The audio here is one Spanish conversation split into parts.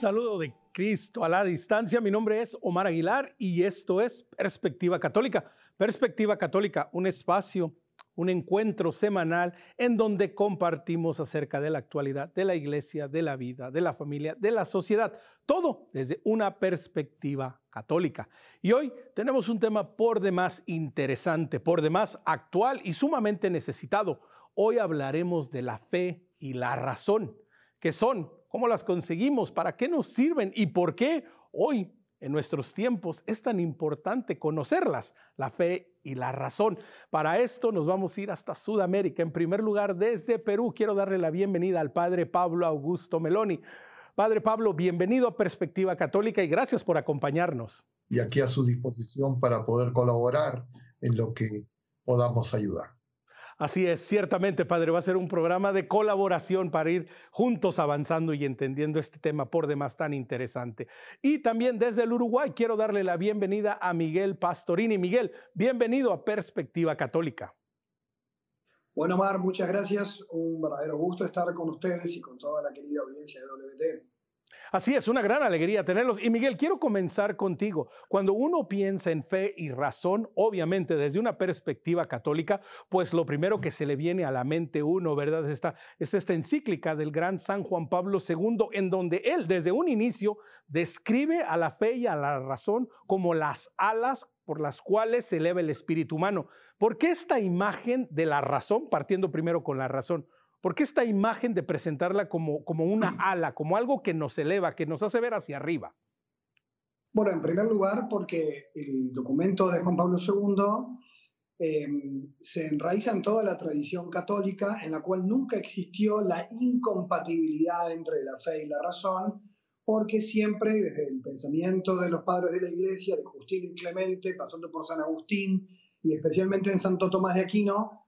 Saludo de Cristo a la distancia, mi nombre es Omar Aguilar y esto es Perspectiva Católica. Perspectiva Católica, un espacio, un encuentro semanal en donde compartimos acerca de la actualidad de la iglesia, de la vida, de la familia, de la sociedad, todo desde una perspectiva católica. Y hoy tenemos un tema por demás interesante, por demás actual y sumamente necesitado. Hoy hablaremos de la fe y la razón, que son ¿Cómo las conseguimos? ¿Para qué nos sirven? ¿Y por qué hoy, en nuestros tiempos, es tan importante conocerlas, la fe y la razón? Para esto nos vamos a ir hasta Sudamérica. En primer lugar, desde Perú, quiero darle la bienvenida al padre Pablo Augusto Meloni. Padre Pablo, bienvenido a Perspectiva Católica y gracias por acompañarnos. Y aquí a su disposición para poder colaborar en lo que podamos ayudar. Así es, ciertamente, Padre, va a ser un programa de colaboración para ir juntos avanzando y entendiendo este tema por demás tan interesante. Y también desde el Uruguay quiero darle la bienvenida a Miguel Pastorini. Miguel, bienvenido a Perspectiva Católica. Bueno, Mar, muchas gracias. Un verdadero gusto estar con ustedes y con toda la querida audiencia de WT. Así es, una gran alegría tenerlos. Y Miguel, quiero comenzar contigo. Cuando uno piensa en fe y razón, obviamente desde una perspectiva católica, pues lo primero que se le viene a la mente uno, ¿verdad? Es esta, es esta encíclica del gran San Juan Pablo II, en donde él desde un inicio describe a la fe y a la razón como las alas por las cuales se eleva el espíritu humano. ¿Por qué esta imagen de la razón, partiendo primero con la razón? ¿Por qué esta imagen de presentarla como, como una ala, como algo que nos eleva, que nos hace ver hacia arriba? Bueno, en primer lugar, porque el documento de Juan Pablo II em, se enraiza en toda la tradición católica, en la cual nunca existió la incompatibilidad entre la fe y la razón, porque siempre desde el pensamiento de los padres de la Iglesia, de Justín y Clemente, pasando por San Agustín y especialmente en Santo Tomás de Aquino,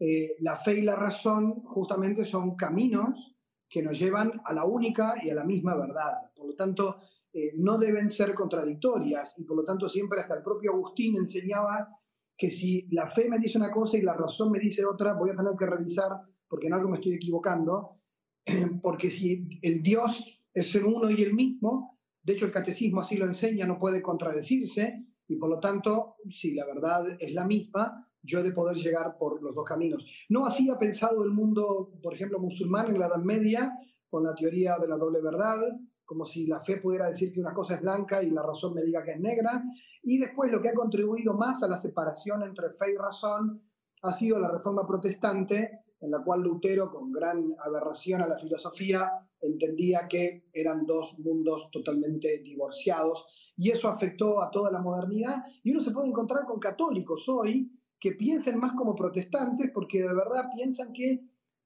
eh, la fe y la razón justamente son caminos que nos llevan a la única y a la misma verdad. Por lo tanto, eh, no deben ser contradictorias y por lo tanto siempre hasta el propio Agustín enseñaba que si la fe me dice una cosa y la razón me dice otra, voy a tener que revisar porque en algo me estoy equivocando, porque si el Dios es el uno y el mismo, de hecho el catecismo así lo enseña, no puede contradecirse y por lo tanto, si la verdad es la misma, yo he de poder llegar por los dos caminos. No así ha pensado el mundo, por ejemplo, musulmán en la Edad Media, con la teoría de la doble verdad, como si la fe pudiera decir que una cosa es blanca y la razón me diga que es negra. Y después lo que ha contribuido más a la separación entre fe y razón ha sido la reforma protestante, en la cual Lutero, con gran aberración a la filosofía, entendía que eran dos mundos totalmente divorciados. Y eso afectó a toda la modernidad. Y uno se puede encontrar con católicos hoy que piensen más como protestantes porque de verdad piensan que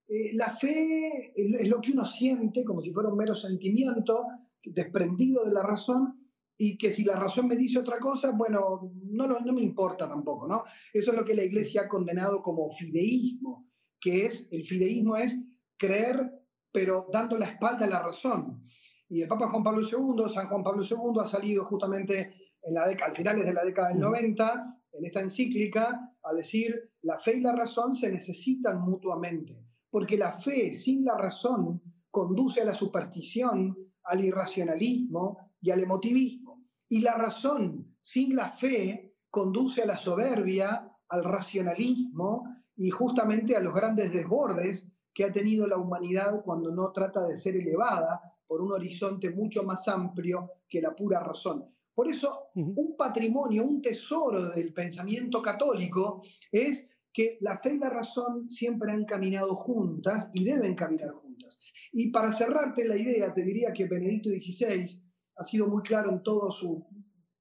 eh, la fe es lo que uno siente como si fuera un mero sentimiento desprendido de la razón y que si la razón me dice otra cosa, bueno, no, no, me importa tampoco, ¿no? Eso es lo que la iglesia ha condenado como fideísmo, que es, el fideísmo es creer pero dando la espalda a la razón. Y el Papa Juan Pablo II, San Juan Pablo II, ha salido justamente en la década, al finales de la década del 90, en esta encíclica, a decir, la fe y la razón se necesitan mutuamente, porque la fe sin la razón conduce a la superstición, al irracionalismo y al emotivismo. Y la razón sin la fe conduce a la soberbia, al racionalismo y justamente a los grandes desbordes que ha tenido la humanidad cuando no trata de ser elevada por un horizonte mucho más amplio que la pura razón. Por eso, un patrimonio, un tesoro del pensamiento católico es que la fe y la razón siempre han caminado juntas y deben caminar juntas. Y para cerrarte la idea, te diría que Benedicto XVI ha sido muy claro en todo su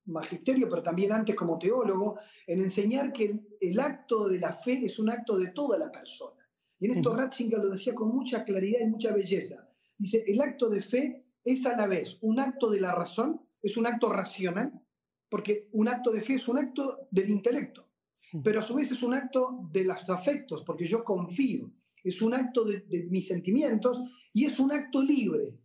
magisterio, pero también antes como teólogo, en enseñar que el acto de la fe es un acto de toda la persona. Y en esto Ratzinger lo decía con mucha claridad y mucha belleza. Dice, el acto de fe es a la vez un acto de la razón es un acto racional, porque un acto de fe es un acto del intelecto, pero a su vez es un acto de los afectos, porque yo confío, es un acto de, mis sentimientos y es un acto libre.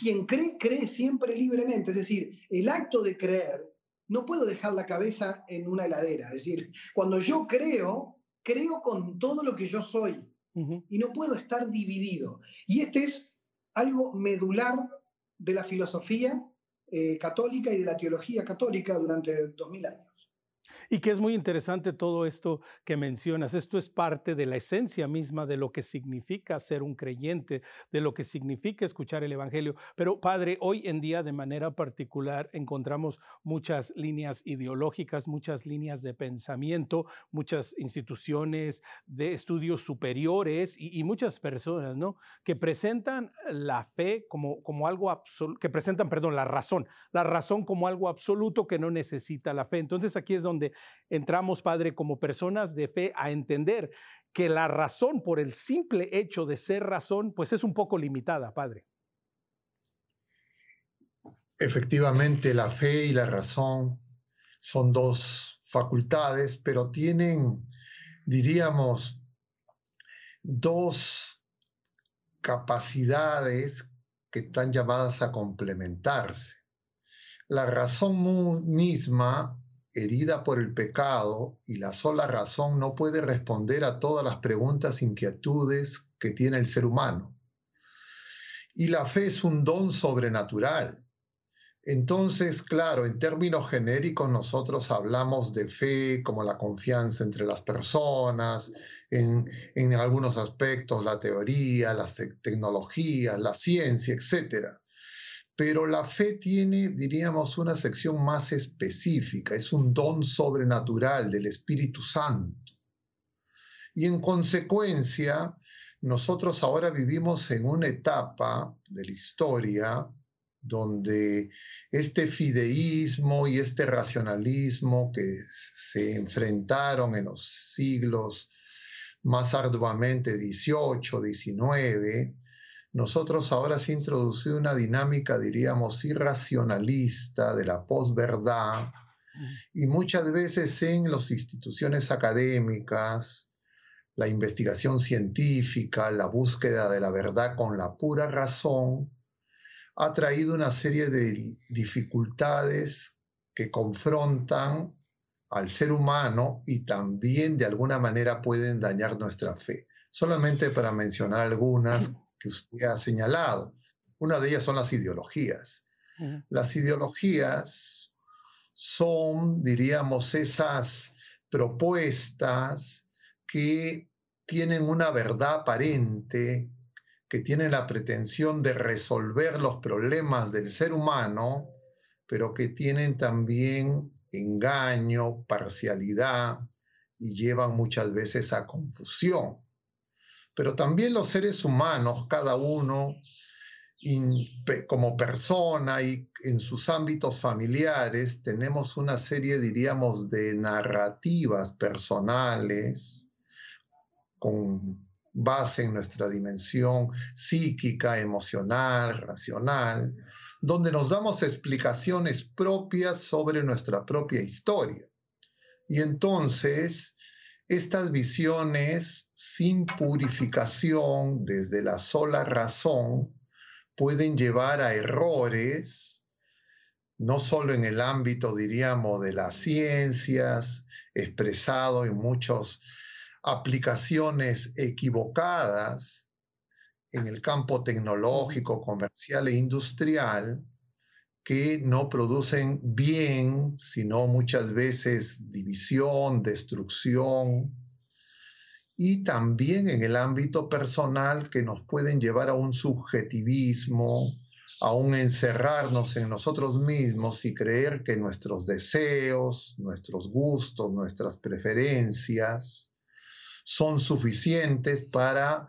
Quien cree, cree siempre libremente, es decir, el acto de creer, no puedo dejar la cabeza en una heladera, es decir, cuando yo creo, creo con todo lo que yo soy y no puedo estar dividido. Y este es algo medular de la filosofía eh, católica y de la teología católica durante dos mil años. Y que es muy interesante todo esto que mencionas. Esto es parte de la esencia misma de lo que significa ser un creyente, de lo que significa escuchar el Evangelio. Pero Padre, hoy en día de manera particular encontramos muchas líneas ideológicas, muchas líneas de pensamiento, muchas instituciones de estudios superiores y, muchas personas, ¿no? Que presentan la fe como, como algo absoluto, que presentan, perdón, la razón, la razón como algo absoluto que no necesita la fe. Entonces aquí es donde entramos, Padre, como personas de fe a entender que la razón por el simple hecho de ser razón, pues es un poco limitada, Padre. Efectivamente, la fe y la razón son dos facultades, pero tienen, diríamos, dos capacidades que están llamadas a complementarse. La razón misma herida por el pecado y la sola razón no puede responder a todas las preguntas, inquietudes que tiene el ser humano. Y la fe es un don sobrenatural. Entonces, claro, en términos genéricos nosotros hablamos de fe como la confianza entre las personas, en, en algunos aspectos la teoría, las tecnologías, la ciencia, etcétera pero la fe tiene, diríamos, una sección más específica, es un don sobrenatural del Espíritu Santo. Y en consecuencia, nosotros ahora vivimos en una etapa de la historia donde este fideísmo y este racionalismo que se enfrentaron en los siglos más arduamente 18, 19, nosotros ahora se ha introducido una dinámica, diríamos, irracionalista de la posverdad y muchas veces en las instituciones académicas, la investigación científica, la búsqueda de la verdad con la pura razón, ha traído una serie de dificultades que confrontan al ser humano y también de alguna manera pueden dañar nuestra fe. Solamente para mencionar algunas que usted ha señalado. Una de ellas son las ideologías. Las ideologías son, diríamos, esas propuestas que tienen una verdad aparente, que tienen la pretensión de resolver los problemas del ser humano, pero que tienen también engaño, parcialidad y llevan muchas veces a confusión pero también los seres humanos, cada uno como persona y en sus ámbitos familiares, tenemos una serie, diríamos, de narrativas personales con base en nuestra dimensión psíquica, emocional, racional, donde nos damos explicaciones propias sobre nuestra propia historia. Y entonces, estas visiones sin purificación desde la sola razón pueden llevar a errores, no solo en el ámbito, diríamos, de las ciencias, expresado en muchas aplicaciones equivocadas en el campo tecnológico, comercial e industrial, que no producen bien, sino muchas veces división, destrucción, y también en el ámbito personal que nos pueden llevar a un subjetivismo, a un encerrarnos en nosotros mismos y creer que nuestros deseos, nuestros gustos, nuestras preferencias son suficientes para,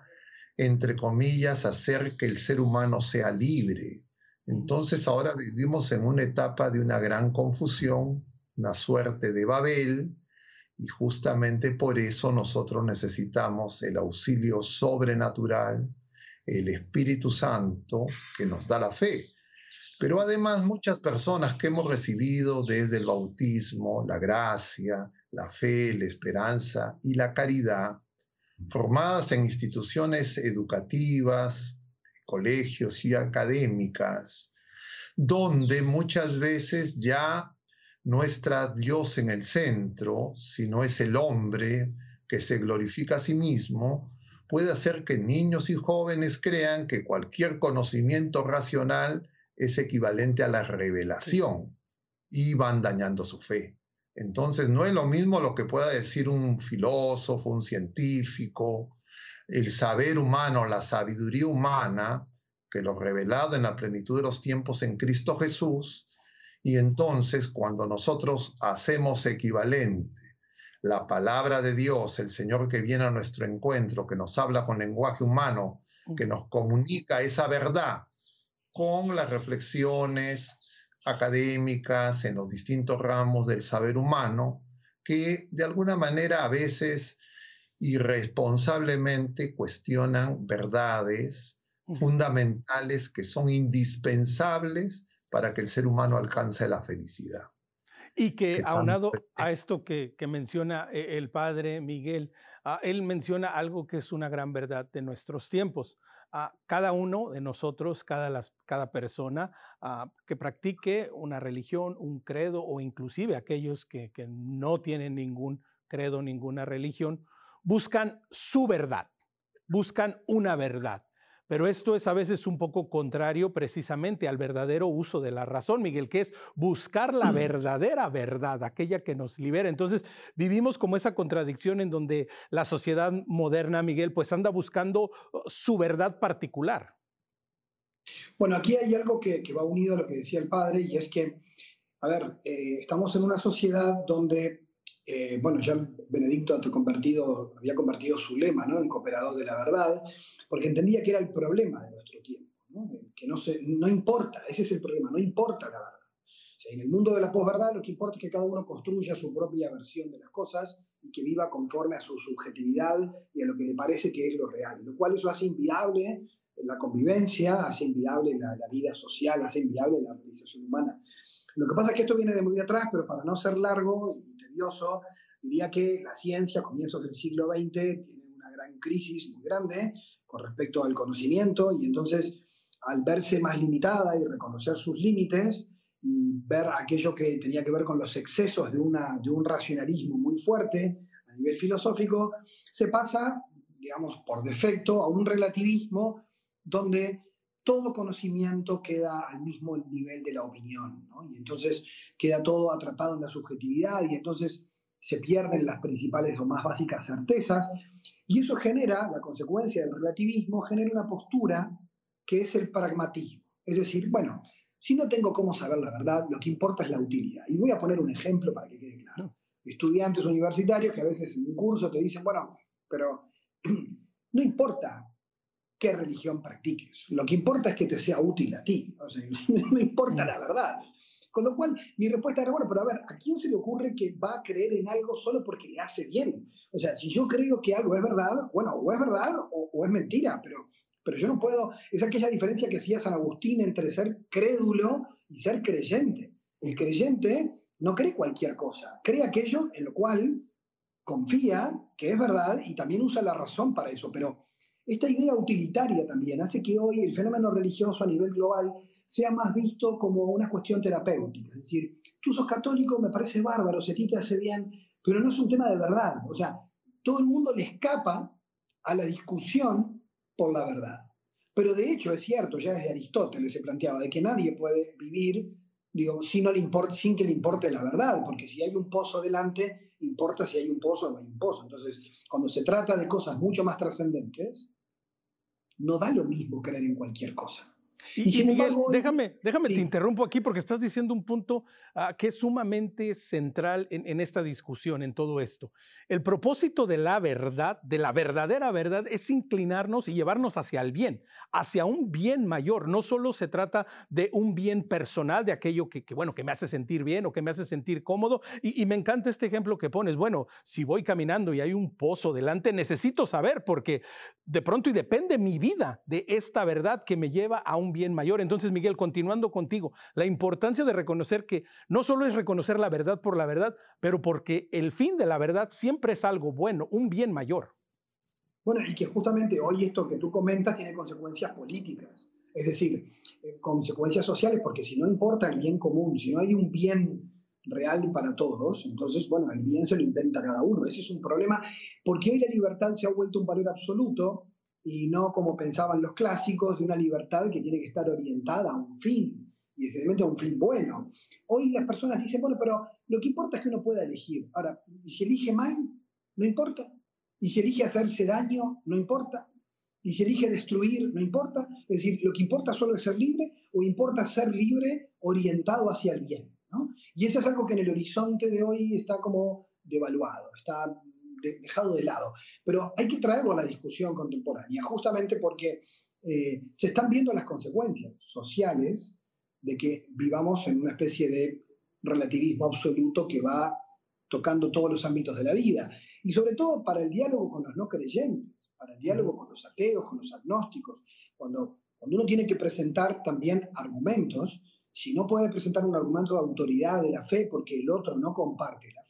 entre comillas, hacer que el ser humano sea libre entonces ahora vivimos en una etapa de una gran confusión, una suerte de Babel, y justamente por eso nosotros necesitamos el auxilio sobrenatural, el Espíritu Santo que nos da la fe. Pero además muchas personas que hemos recibido desde el bautismo, la gracia, la fe, la esperanza y la caridad, formadas en instituciones educativas, colegios y académicas, donde muchas veces ya no Dios en el centro, sino es el hombre que se glorifica a sí mismo, puede hacer que niños y jóvenes crean que cualquier conocimiento racional es equivalente a la revelación y van dañando su fe. Entonces, no es lo mismo lo que pueda decir un filósofo, un científico, el saber humano, la sabiduría humana, que lo revelado en la plenitud de los tiempos en Cristo Jesús. Y entonces, cuando nosotros hacemos equivalente la palabra de Dios, el Señor que viene a nuestro encuentro, que nos habla con lenguaje humano, que nos comunica esa verdad con las reflexiones académicas en los distintos ramos del saber humano, que de alguna manera a veces irresponsablemente cuestionan verdades fundamentales que son indispensables para que el ser humano alcance la felicidad. Y que, aunado a esto que, menciona eh, el padre Miguel, ah, él menciona algo que es una gran verdad de nuestros tiempos. Ah, cada uno de nosotros, cada, cada persona ah, que practique una religión, un credo o inclusive aquellos que, que no tienen ningún credo, ninguna religión, buscan su verdad, buscan una verdad. Pero esto es a veces un poco contrario precisamente al verdadero uso de la razón, Miguel, que es buscar la verdadera verdad, aquella que nos libera. Entonces, vivimos como esa contradicción en donde la sociedad moderna, Miguel, pues anda buscando uh, su verdad particular. Bueno, aquí hay algo que, va unido a lo que decía el padre, y es que, a ver, eh, estamos en una sociedad donde eh, bueno, ya Benedicto convertido, había convertido su lema ¿no? en cooperador de la verdad, porque entendía que era el problema de nuestro tiempo, que no, se, no importa, ese es el problema, no importa la verdad. en el mundo de la posverdad lo que importa es que cada uno construya su propia versión de las cosas y que viva conforme a su subjetividad y a lo que le parece que es lo real, lo cual eso hace inviable la convivencia, hace inviable la, vida social, hace inviable la organización humana. Lo que pasa es que esto viene de muy atrás, pero para no ser largo, diría que la ciencia a comienzos del siglo XX tiene una gran crisis muy grande con respecto al conocimiento y entonces al verse más limitada y reconocer sus límites y ver aquello que tenía que ver con los excesos de, una, de un racionalismo muy fuerte a nivel filosófico, se pasa, digamos, por defecto a un relativismo donde todo conocimiento queda al mismo nivel de la opinión, ¿no? y entonces queda todo atrapado en la subjetividad y entonces se pierden las principales o más básicas certezas, y eso genera, la consecuencia del relativismo, genera una postura que es el pragmatismo. Es decir, bueno, si no tengo cómo saber la verdad, lo que importa es la utilidad. Y voy a poner un ejemplo para que quede claro. Estudiantes universitarios que a veces en un curso te dicen, bueno, pero no importa qué religión practiques. Lo que importa es que te sea útil a ti. O sea, no importa la verdad. Con lo cual, mi respuesta era, bueno, pero a ver, ¿a quién se le ocurre que va a creer en algo solo porque le hace bien? O sea, si yo creo que algo es verdad, bueno, o es verdad o, es mentira, pero, pero yo no puedo, es aquella diferencia que hacía San Agustín entre ser crédulo y ser creyente. El creyente no cree cualquier cosa, cree aquello en lo cual confía que es verdad y también usa la razón para eso, pero esta idea utilitaria también hace que hoy el fenómeno religioso a nivel global sea más visto como una cuestión terapéutica. Es decir, tú sos católico, me parece bárbaro, si a ti hace bien, pero no es un tema de verdad. O sea, todo el mundo le escapa a la discusión por la verdad. Pero de hecho es cierto, ya desde Aristóteles se planteaba, de que nadie puede vivir digo, si no le importa, sin que le importe la verdad, porque si hay un pozo delante, importa si hay un pozo o no hay un pozo. Entonces, cuando se trata de cosas mucho más trascendentes, no da lo mismo creer en cualquier cosa. Y, Miguel, déjame, déjame te interrumpo aquí porque estás diciendo un punto ah, que es sumamente central en, esta discusión, en todo esto. El propósito de la verdad, de la verdadera verdad, es inclinarnos y llevarnos hacia el bien, hacia un bien mayor. No solo se trata de un bien personal, de aquello que, bueno, que me hace sentir bien o que me hace sentir cómodo. Y, y me encanta este ejemplo que pones. Bueno, si voy caminando y hay un pozo delante, necesito saber porque de pronto y depende mi vida de esta verdad que me lleva a un bien mayor. Entonces, Miguel, continuando contigo, la importancia de reconocer que no solo es reconocer la verdad por la verdad, pero porque el fin de la verdad siempre es algo bueno, un bien mayor. Bueno, y que justamente hoy esto que tú comentas tiene consecuencias políticas, es decir, eh, consecuencias sociales, porque si no importa el bien común, si no hay un bien real para todos, entonces, bueno, el bien se lo inventa cada uno. Ese es un problema, porque hoy la libertad se ha vuelto un valor absoluto y no como pensaban los clásicos de una libertad que tiene que estar orientada a un fin, y esencialmente a un fin bueno. Hoy las personas dicen, bueno, pero lo que importa es que uno pueda elegir. Ahora, y si elige mal, no importa. Y si elige hacerse daño, no importa. Y si elige destruir, no importa. Es decir, lo que importa solo es ser libre o importa ser libre orientado hacia el bien. Y eso es algo que en el horizonte de hoy está como devaluado, está dejado de lado. Pero hay que traerlo a la discusión contemporánea, justamente porque eh, se están viendo las consecuencias sociales de que vivamos en una especie de relativismo absoluto que va tocando todos los ámbitos de la vida. Y sobre todo para el diálogo con los no creyentes, para el diálogo con los ateos, con los agnósticos, cuando, cuando uno tiene que presentar también argumentos, si no puede presentar un argumento de autoridad de la fe porque el otro no comparte la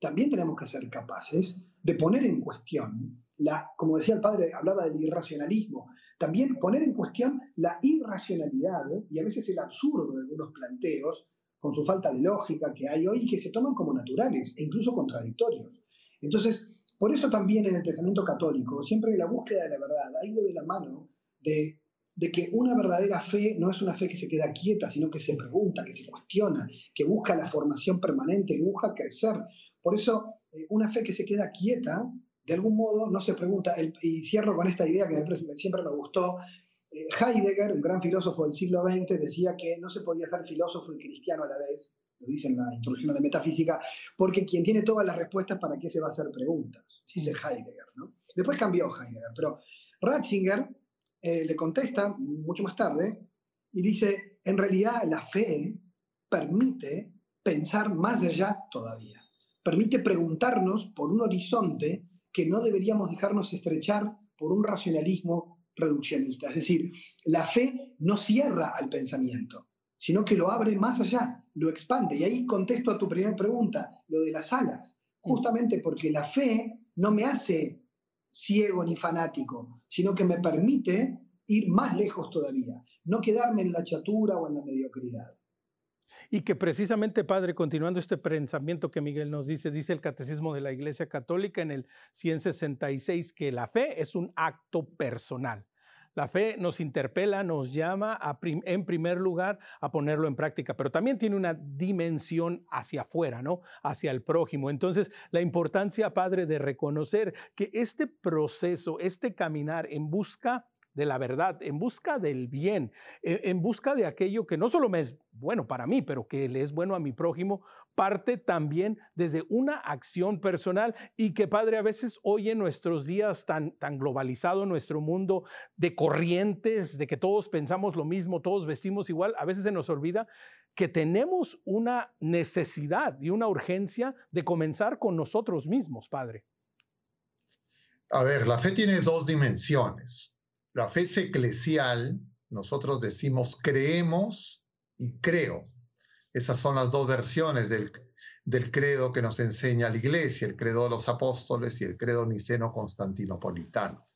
también tenemos que ser capaces de poner en cuestión, la, como decía el padre, hablaba del irracionalismo, también poner en cuestión la irracionalidad y a veces el absurdo de algunos planteos, con su falta de lógica que hay hoy, que se toman como naturales e incluso contradictorios. Entonces, por eso también en el pensamiento católico, siempre la búsqueda de la verdad ha ido de la mano de, de que una verdadera fe no es una fe que se queda quieta, sino que se pregunta, que se cuestiona, que busca la formación permanente, que busca crecer. Por eso, eh, una fe que se queda quieta de algún modo no se pregunta, y cierro con esta idea que siempre me gustó, eh, Heidegger, un gran filósofo del siglo XX, decía que no se podía ser filósofo y cristiano a la vez, lo dice en la introducción a la metafísica, porque quien tiene todas las respuestas, ¿para qué se va a hacer preguntas? Dice Heidegger, ¿no? Después cambió Heidegger, pero Ratzinger eh, le contesta mucho más tarde y dice, en realidad la fe permite pensar más allá todavía, permite preguntarnos por un horizonte que no deberíamos dejarnos estrechar por un racionalismo reduccionista. Es decir, la fe no cierra al pensamiento, sino que lo abre más allá, lo expande. Y ahí contesto a tu primera pregunta, lo de las alas. Justamente porque la fe no me hace ciego ni fanático, sino que me permite ir más lejos todavía, no quedarme en la chatura o en la mediocridad. Y que precisamente, Padre, continuando este pensamiento que Miguel nos dice, dice el Catecismo de la Iglesia Católica en el 166 que la fe es un acto personal. La fe nos interpela, nos llama en primer lugar a ponerlo en práctica, pero también tiene una dimensión hacia afuera, ¿no? Hacia el prójimo. Entonces, la importancia, Padre, de reconocer que este proceso, este caminar en busca de la verdad, en busca del bien, e, en busca de aquello que no solo me es bueno para mí, pero que le es bueno a mi prójimo, parte también desde una acción personal y que Padre a veces hoy en nuestros días tan, tan globalizado nuestro mundo de corrientes, de que todos pensamos lo mismo, todos vestimos igual, a veces se nos olvida que tenemos una necesidad y una urgencia de comenzar con nosotros mismos, Padre. A ver, la fe tiene dos dimensiones la fe es eclesial, nosotros decimos creemos y creo. Esas son las dos versiones del, credo que nos enseña la iglesia, el credo de los apóstoles y el credo niceno constantinopolitano.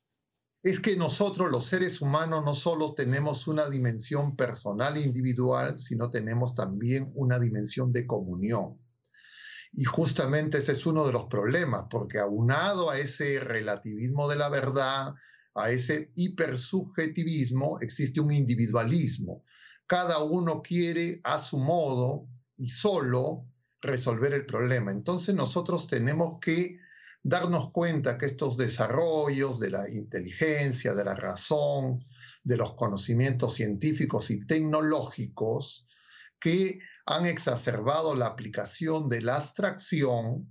Es que nosotros los seres humanos no solo tenemos una dimensión personal e individual, sino tenemos también una dimensión de comunión. Y justamente ese es uno de los problemas, porque aunado a ese relativismo de la verdad, a ese hipersubjetivismo existe un individualismo. Cada uno quiere a su modo y solo resolver el problema. Entonces nosotros tenemos que darnos cuenta que estos desarrollos de la inteligencia, de la razón, de los conocimientos científicos y tecnológicos, que han exacerbado la aplicación de la abstracción,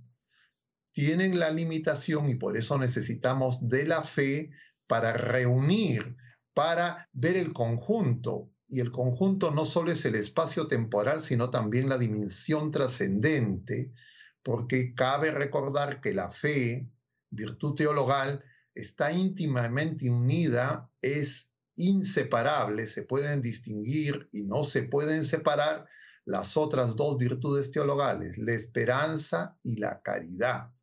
tienen la limitación y por eso necesitamos de la fe para reunir, para ver el conjunto. Y el conjunto no solo es el espacio temporal, sino también la dimensión trascendente, porque cabe recordar que la fe, virtud teologal, está íntimamente unida, es inseparable, se pueden distinguir y no se pueden separar las otras dos virtudes teologales, la esperanza y la caridad.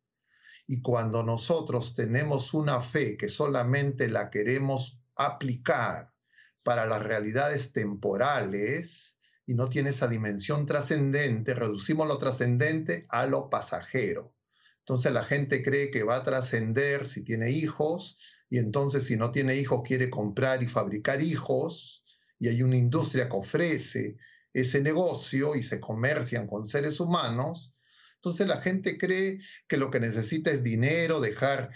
Y cuando nosotros tenemos una fe que solamente la queremos aplicar para las realidades temporales y no tiene esa dimensión trascendente, reducimos lo trascendente a lo pasajero. Entonces la gente cree que va a trascender si tiene hijos y entonces si no tiene hijos quiere comprar y fabricar hijos, y hay una industria que ofrece ese negocio y se comercian con seres humanos, entonces la gente cree que lo que necesita es dinero, dejar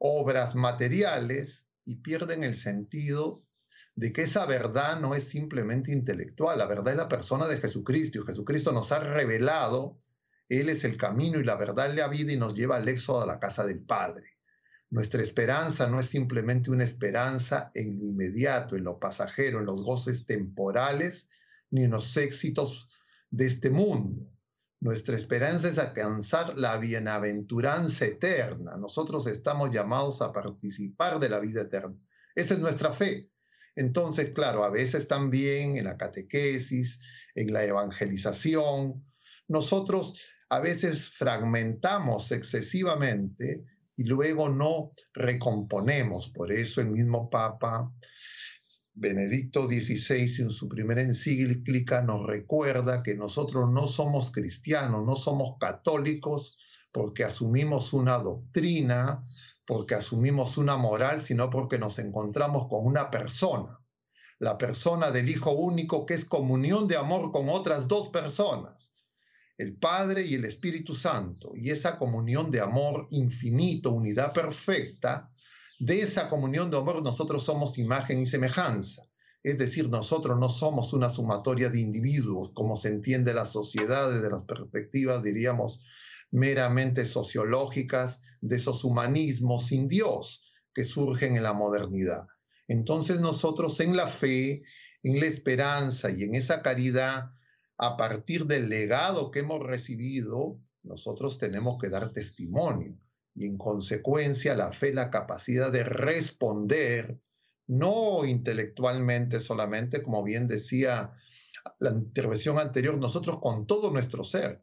obras materiales y pierden el sentido de que esa verdad no es simplemente intelectual, la verdad es la persona de Jesucristo Jesucristo nos ha revelado, Él es el camino y la verdad la vida y nos lleva al éxodo a la casa del Padre. Nuestra esperanza no es simplemente una esperanza en lo inmediato, en lo pasajero, en los goces temporales, ni en los éxitos de este mundo. Nuestra esperanza es alcanzar la bienaventuranza eterna. Nosotros estamos llamados a participar de la vida eterna. Esa es nuestra fe. Entonces, claro, a veces también en la catequesis, en la evangelización, nosotros a veces fragmentamos excesivamente y luego no recomponemos. Por eso el mismo Papa Benedicto XVI en su primera encíclica nos recuerda que nosotros no somos cristianos, no somos católicos porque asumimos una doctrina, porque asumimos una moral, sino porque nos encontramos con una persona, la persona del Hijo único que es comunión de amor con otras dos personas el Padre y el Espíritu Santo, y esa comunión de amor infinito, unidad perfecta, de esa comunión de amor nosotros somos imagen y semejanza. Es decir, nosotros no somos una sumatoria de individuos, como se entiende la sociedad desde las perspectivas, diríamos, meramente sociológicas de esos humanismos sin Dios que surgen en la modernidad. Entonces nosotros en la fe, en la esperanza y en esa caridad a partir del legado que hemos recibido, nosotros tenemos que dar testimonio y en consecuencia la fe, la capacidad de responder, no intelectualmente solamente, como bien decía la intervención anterior, nosotros con todo nuestro ser.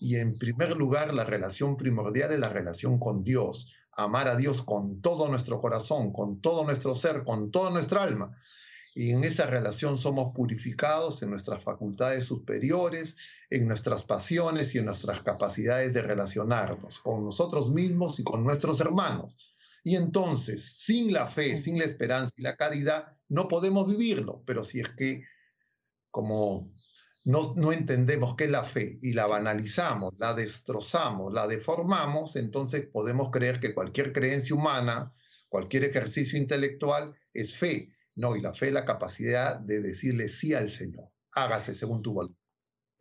Y en primer lugar, la relación primordial es la relación con Dios, amar a Dios con todo nuestro corazón, con todo nuestro ser, con toda nuestra alma y en esa relación somos purificados en nuestras facultades superiores, en nuestras pasiones y en nuestras capacidades de relacionarnos con nosotros mismos y con nuestros hermanos. Y entonces, sin la fe, sin la esperanza y la caridad, no podemos vivirlo. Pero si es que, como no, no, entendemos qué es la fe y la banalizamos, la destrozamos, la deformamos, entonces podemos creer que cualquier creencia humana, cualquier ejercicio intelectual es fe no, y la fe es la capacidad de decirle sí al Señor. Hágase según tu voluntad.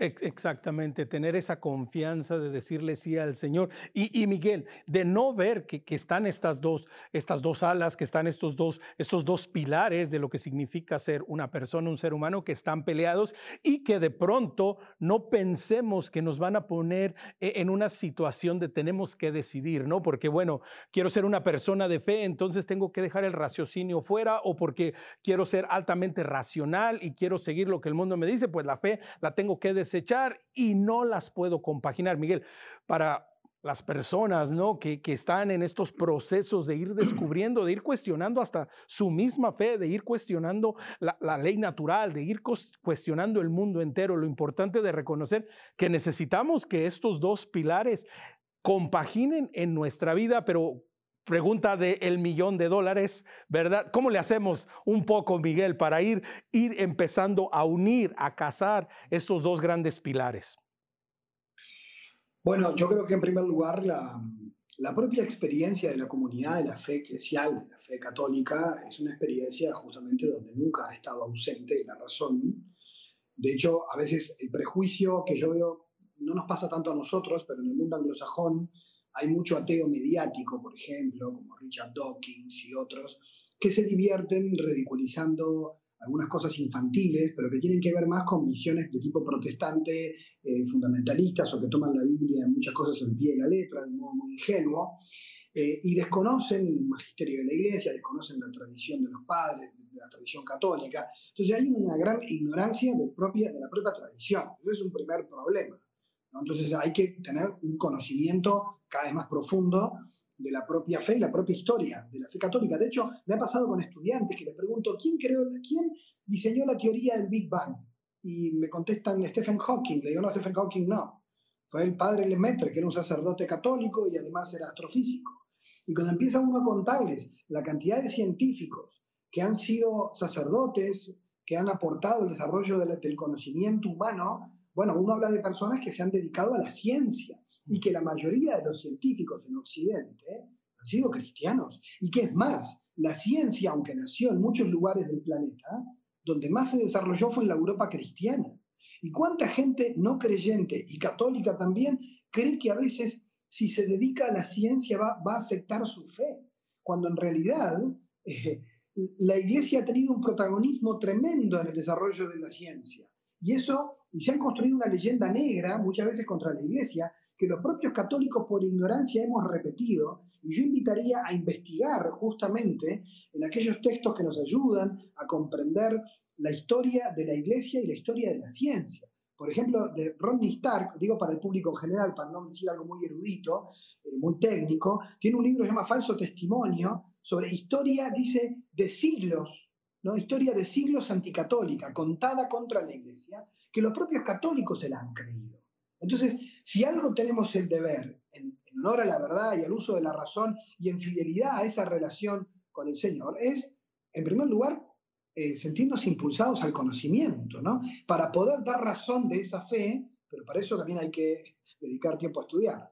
Exactamente, tener esa confianza de decirle sí al Señor. Y, Miguel, de no ver que, están estas dos, estas dos alas, que están estos dos, estos dos pilares de lo que significa ser una persona, un ser humano, que están peleados y que de pronto no pensemos que nos van a poner e, en una situación de tenemos que decidir, ¿no? Porque, bueno, quiero ser una persona de fe, entonces tengo que dejar el raciocinio fuera o porque quiero ser altamente racional y quiero seguir lo que el mundo me dice, pues la fe la tengo que decidir y no las puedo compaginar. Miguel, para las personas ¿no? que, están en estos procesos de ir descubriendo, de ir cuestionando hasta su misma fe, de ir cuestionando la, la, ley natural, de ir cuestionando el mundo entero. Lo importante de reconocer que necesitamos que estos dos pilares compaginen en nuestra vida, pero pregunta de el millón de dólares, ¿verdad? ¿Cómo le hacemos un poco, Miguel, para ir, ir empezando a unir, a casar estos dos grandes pilares? Bueno, yo creo que en primer lugar la, la propia experiencia de la comunidad de la fe eclesial, de la fe católica, es una experiencia justamente donde nunca ha estado ausente la razón. De hecho, a veces el prejuicio que yo veo no nos pasa tanto a nosotros, pero en el mundo anglosajón, hay mucho ateo mediático, por ejemplo, como Richard Dawkins y otros, que se divierten ridiculizando algunas cosas infantiles, pero que tienen que ver más con visiones de tipo protestante, eh, fundamentalistas o que toman la Biblia en muchas cosas al pie de la letra, de un modo muy ingenuo, eh, y desconocen el magisterio de la iglesia, desconocen la tradición de los padres, de la tradición católica. Entonces hay una gran ignorancia de, propia, de la propia tradición. Ese es un primer problema. Entonces hay que tener un conocimiento cada vez más profundo de la propia fe y la propia historia de la fe católica. De hecho, me ha pasado con estudiantes que les pregunto, ¿quién, creó, quién diseñó la teoría del Big Bang? Y me contestan Stephen Hawking. Le digo, no, Stephen Hawking no. Fue el padre Lemaitre, que era un sacerdote católico y además era astrofísico. Y cuando empieza uno a contarles la cantidad de científicos que han sido sacerdotes, que han aportado el desarrollo del conocimiento humano, bueno, uno habla de personas que se han dedicado a la ciencia y que la mayoría de los científicos en Occidente han sido cristianos. Y que es más, la ciencia, aunque nació en muchos lugares del planeta, donde más se desarrolló fue en la Europa cristiana. ¿Y cuánta gente no creyente y católica también cree que a veces si se dedica a la ciencia va, a afectar su fe? Cuando en realidad eh, la iglesia ha tenido un protagonismo tremendo en el desarrollo de la ciencia. Y eso, y se han construido una leyenda negra muchas veces contra la iglesia, que los propios católicos por ignorancia hemos repetido, y yo invitaría a investigar justamente en aquellos textos que nos ayudan a comprender la historia de la iglesia y la historia de la ciencia. Por ejemplo, de Rodney Stark, digo para el público en general, para no decir algo muy erudito, eh, muy técnico, tiene un libro que se llama Falso Testimonio sobre historia, dice, de siglos, ¿no? historia de siglos anticatólica, contada contra la iglesia, que los propios católicos se la han creído. Entonces, si algo tenemos el deber, en, honor a la verdad y al uso de la razón y en fidelidad a esa relación con el Señor, es, en primer lugar, eh, sentirnos impulsados al conocimiento, ¿no? Para poder dar razón de esa fe, pero para eso también hay que dedicar tiempo a estudiar.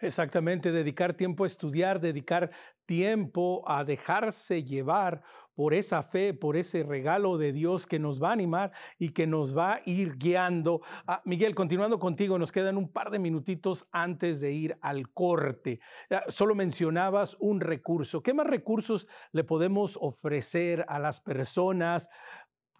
Exactamente, dedicar tiempo a estudiar, dedicar tiempo a dejarse llevar por esa fe, por ese regalo de Dios que nos va a animar y que nos va a ir guiando. Ah, Miguel, continuando contigo, nos quedan un par de minutitos antes de ir al corte. Ah, solo mencionabas un recurso. ¿Qué más recursos le podemos ofrecer a las personas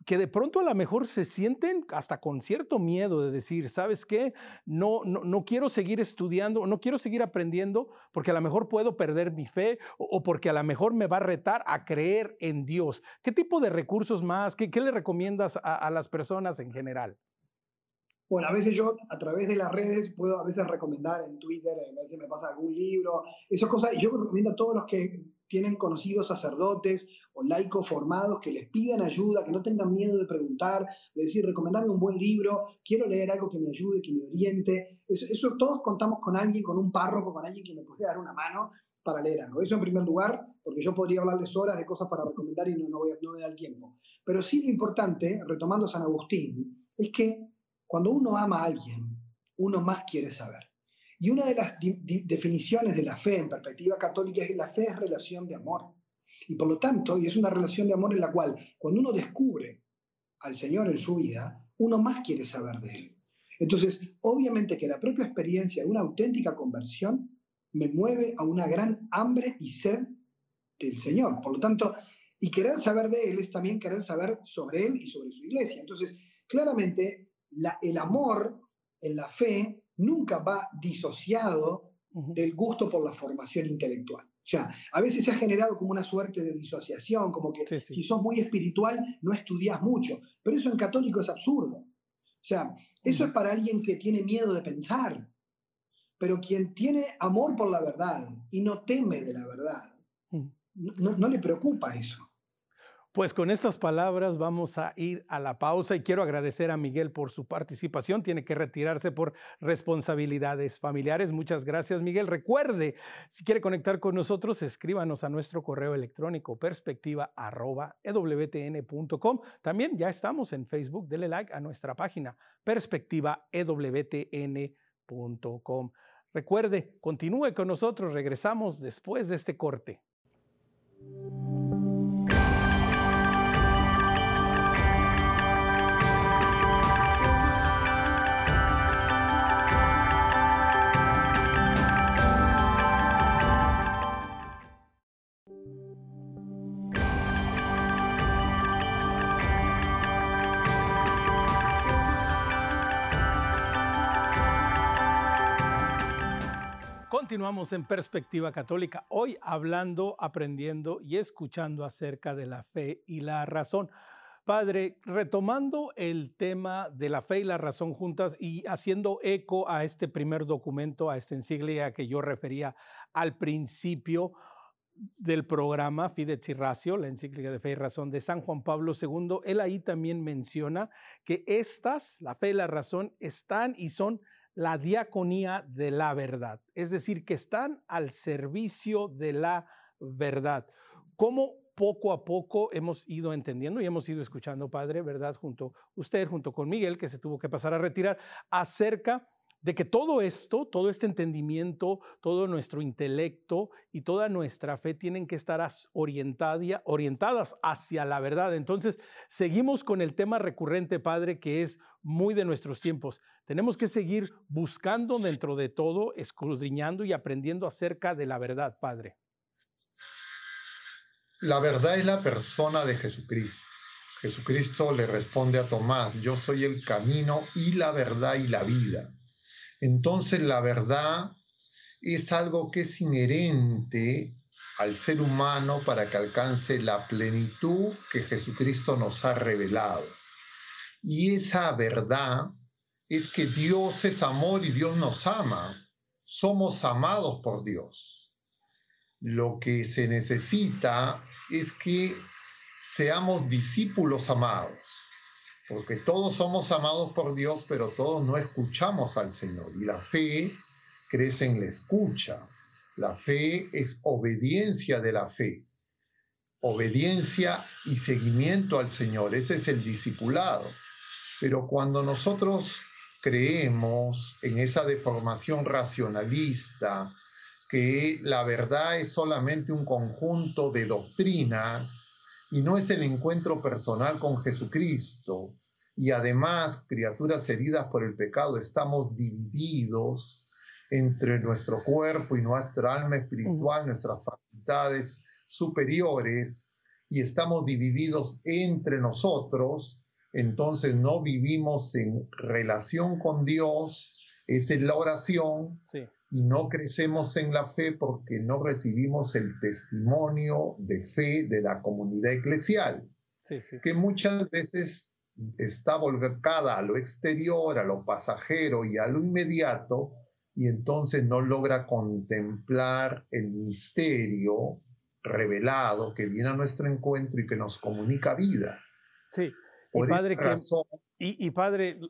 que de pronto a lo mejor se sienten hasta con cierto miedo de decir, ¿sabes qué? No, no, no, quiero seguir estudiando, no quiero seguir aprendiendo porque a lo mejor puedo perder mi fe o, porque a lo mejor me va a retar a creer en Dios. ¿Qué tipo de recursos más? ¿Qué, qué le recomiendas a, a, las personas en general? Bueno, a veces yo a través de las redes puedo a veces recomendar en Twitter, a veces me pasa algún libro, esas cosas. Yo recomiendo a todos los que tienen conocidos sacerdotes o laicos formados que les pidan ayuda, que no tengan miedo de preguntar, de decir, recomendame un buen libro, quiero leer algo que me ayude, que me oriente. Eso, todos contamos con alguien, con un párroco, con alguien que me puede dar una mano para leer algo. Eso en primer lugar, porque yo podría hablarles horas de cosas para recomendar y no, no, voy a, no me da el tiempo. Pero sí lo importante, retomando San Agustín, es que cuando uno ama a alguien, uno más quiere saber. Y una de las definiciones de la fe en perspectiva católica es que la fe es relación de amor. Y por lo tanto, y es una relación de amor en la cual cuando uno descubre al Señor en su vida, uno más quiere saber de Él. Entonces, obviamente que la propia experiencia de una auténtica conversión me mueve a una gran hambre y sed del Señor. Por lo tanto, y querer saber de Él es también querer saber sobre Él y sobre su iglesia. Entonces, claramente, el amor en la fe nunca va disociado del gusto por la formación intelectual. O sea, a veces se ha generado como una suerte de disociación, como que si sos muy espiritual no estudias mucho, pero eso en católico es absurdo. O sea, eso es para alguien que tiene miedo de pensar, pero quien tiene amor por la verdad y no teme de la verdad, no le preocupa eso. Pues con estas palabras vamos a ir a la pausa y quiero agradecer a Miguel por su participación. Tiene que retirarse por responsabilidades familiares. Muchas gracias, Miguel. Recuerde, si quiere conectar con nosotros, escríbanos a nuestro correo electrónico perspectiva.ewtn.com. También ya estamos en Facebook. Dele like a nuestra página perspectiva.ewtn.com. Recuerde, continúe con nosotros. Regresamos después de este corte. Continuamos en Perspectiva Católica, hoy hablando, aprendiendo y escuchando acerca de la fe y la razón. Padre, retomando el tema de la fe y la razón juntas y haciendo eco a este primer documento, a esta encíclica que yo refería al principio del programa Fides Ratio, la encíclica de fe y razón de San Juan Pablo II, él ahí también menciona que estas, la fe y la razón, están y son la diaconía de la verdad, es decir, que están al servicio de la verdad. ¿Cómo poco a poco hemos ido entendiendo y hemos ido escuchando, Padre, ¿verdad? Junto usted, junto con Miguel, que se tuvo que pasar a retirar, acerca de que todo esto, todo este entendimiento, todo nuestro intelecto y toda nuestra fe tienen que estar orientadas hacia la verdad. Entonces, seguimos con el tema recurrente, Padre, que es muy de nuestros tiempos. Tenemos que seguir buscando dentro de todo, escudriñando y aprendiendo acerca de la verdad, Padre. La verdad es la persona de Jesucristo. Jesucristo le responde a Tomás, yo soy el camino y la verdad y la vida. Entonces la verdad es algo que es inherente al ser humano para que alcance la plenitud que Jesucristo nos ha revelado. Y esa verdad es que Dios es amor y Dios nos ama. Somos amados por Dios. Lo que se necesita es que seamos discípulos amados porque todos somos amados por Dios, pero todos no escuchamos al Señor. Y la fe crece en la escucha. La fe es obediencia de la fe. Obediencia y seguimiento al Señor. Ese es el discipulado. Pero cuando nosotros creemos en esa deformación racionalista, que la verdad es solamente un conjunto de doctrinas y no es el encuentro personal con Jesucristo, y además, criaturas heridas por el pecado, estamos divididos entre nuestro cuerpo y nuestra alma espiritual, nuestras facultades superiores, y estamos divididos entre nosotros, entonces no vivimos en relación con Dios, es en la oración, y no crecemos en la fe porque no recibimos el testimonio de fe de la comunidad eclesial, que muchas veces está volcada a lo exterior, a lo pasajero y a lo inmediato, y entonces no logra contemplar el misterio revelado que viene a nuestro encuentro y que nos comunica vida. Sí, y padre, y, padre,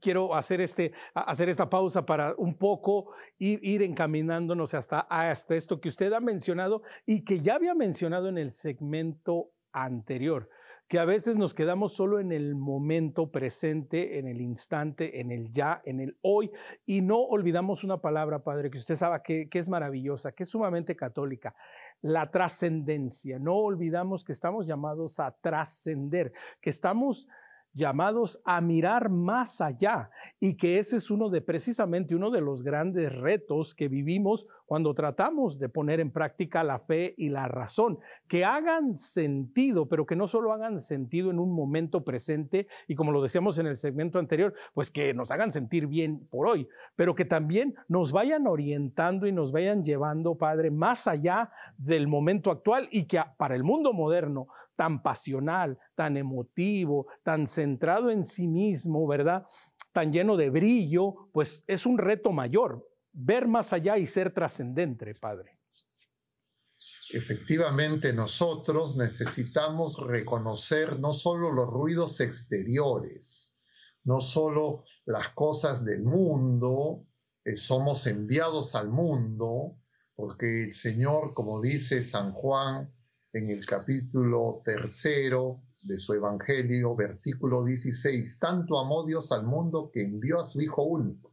quiero hacer, este, hacer esta pausa para un poco ir, encaminándonos hasta, hasta esto que usted ha mencionado y que ya había mencionado en el segmento anterior que a veces nos quedamos solo en el momento presente, en el instante, en el ya, en el hoy, y no olvidamos una palabra, Padre, que usted sabe que, que es maravillosa, que es sumamente católica, la trascendencia. No olvidamos que estamos llamados a trascender, que estamos llamados a mirar más allá y que ese es uno de precisamente uno de los grandes retos que vivimos cuando tratamos de poner en práctica la fe y la razón, que hagan sentido, pero que no solo hagan sentido en un momento presente y como lo decíamos en el segmento anterior, pues que nos hagan sentir bien por hoy, pero que también nos vayan orientando y nos vayan llevando, Padre, más allá del momento actual y que para el mundo moderno tan pasional, tan emotivo, tan centrado en sí mismo, ¿verdad? Tan lleno de brillo, pues es un reto mayor, ver más allá y ser trascendente, Padre. Efectivamente, nosotros necesitamos reconocer no solo los ruidos exteriores, no solo las cosas del mundo, eh, somos enviados al mundo, porque el Señor, como dice San Juan, en el capítulo tercero de su Evangelio, versículo 16, tanto amó Dios al mundo que envió a su Hijo único.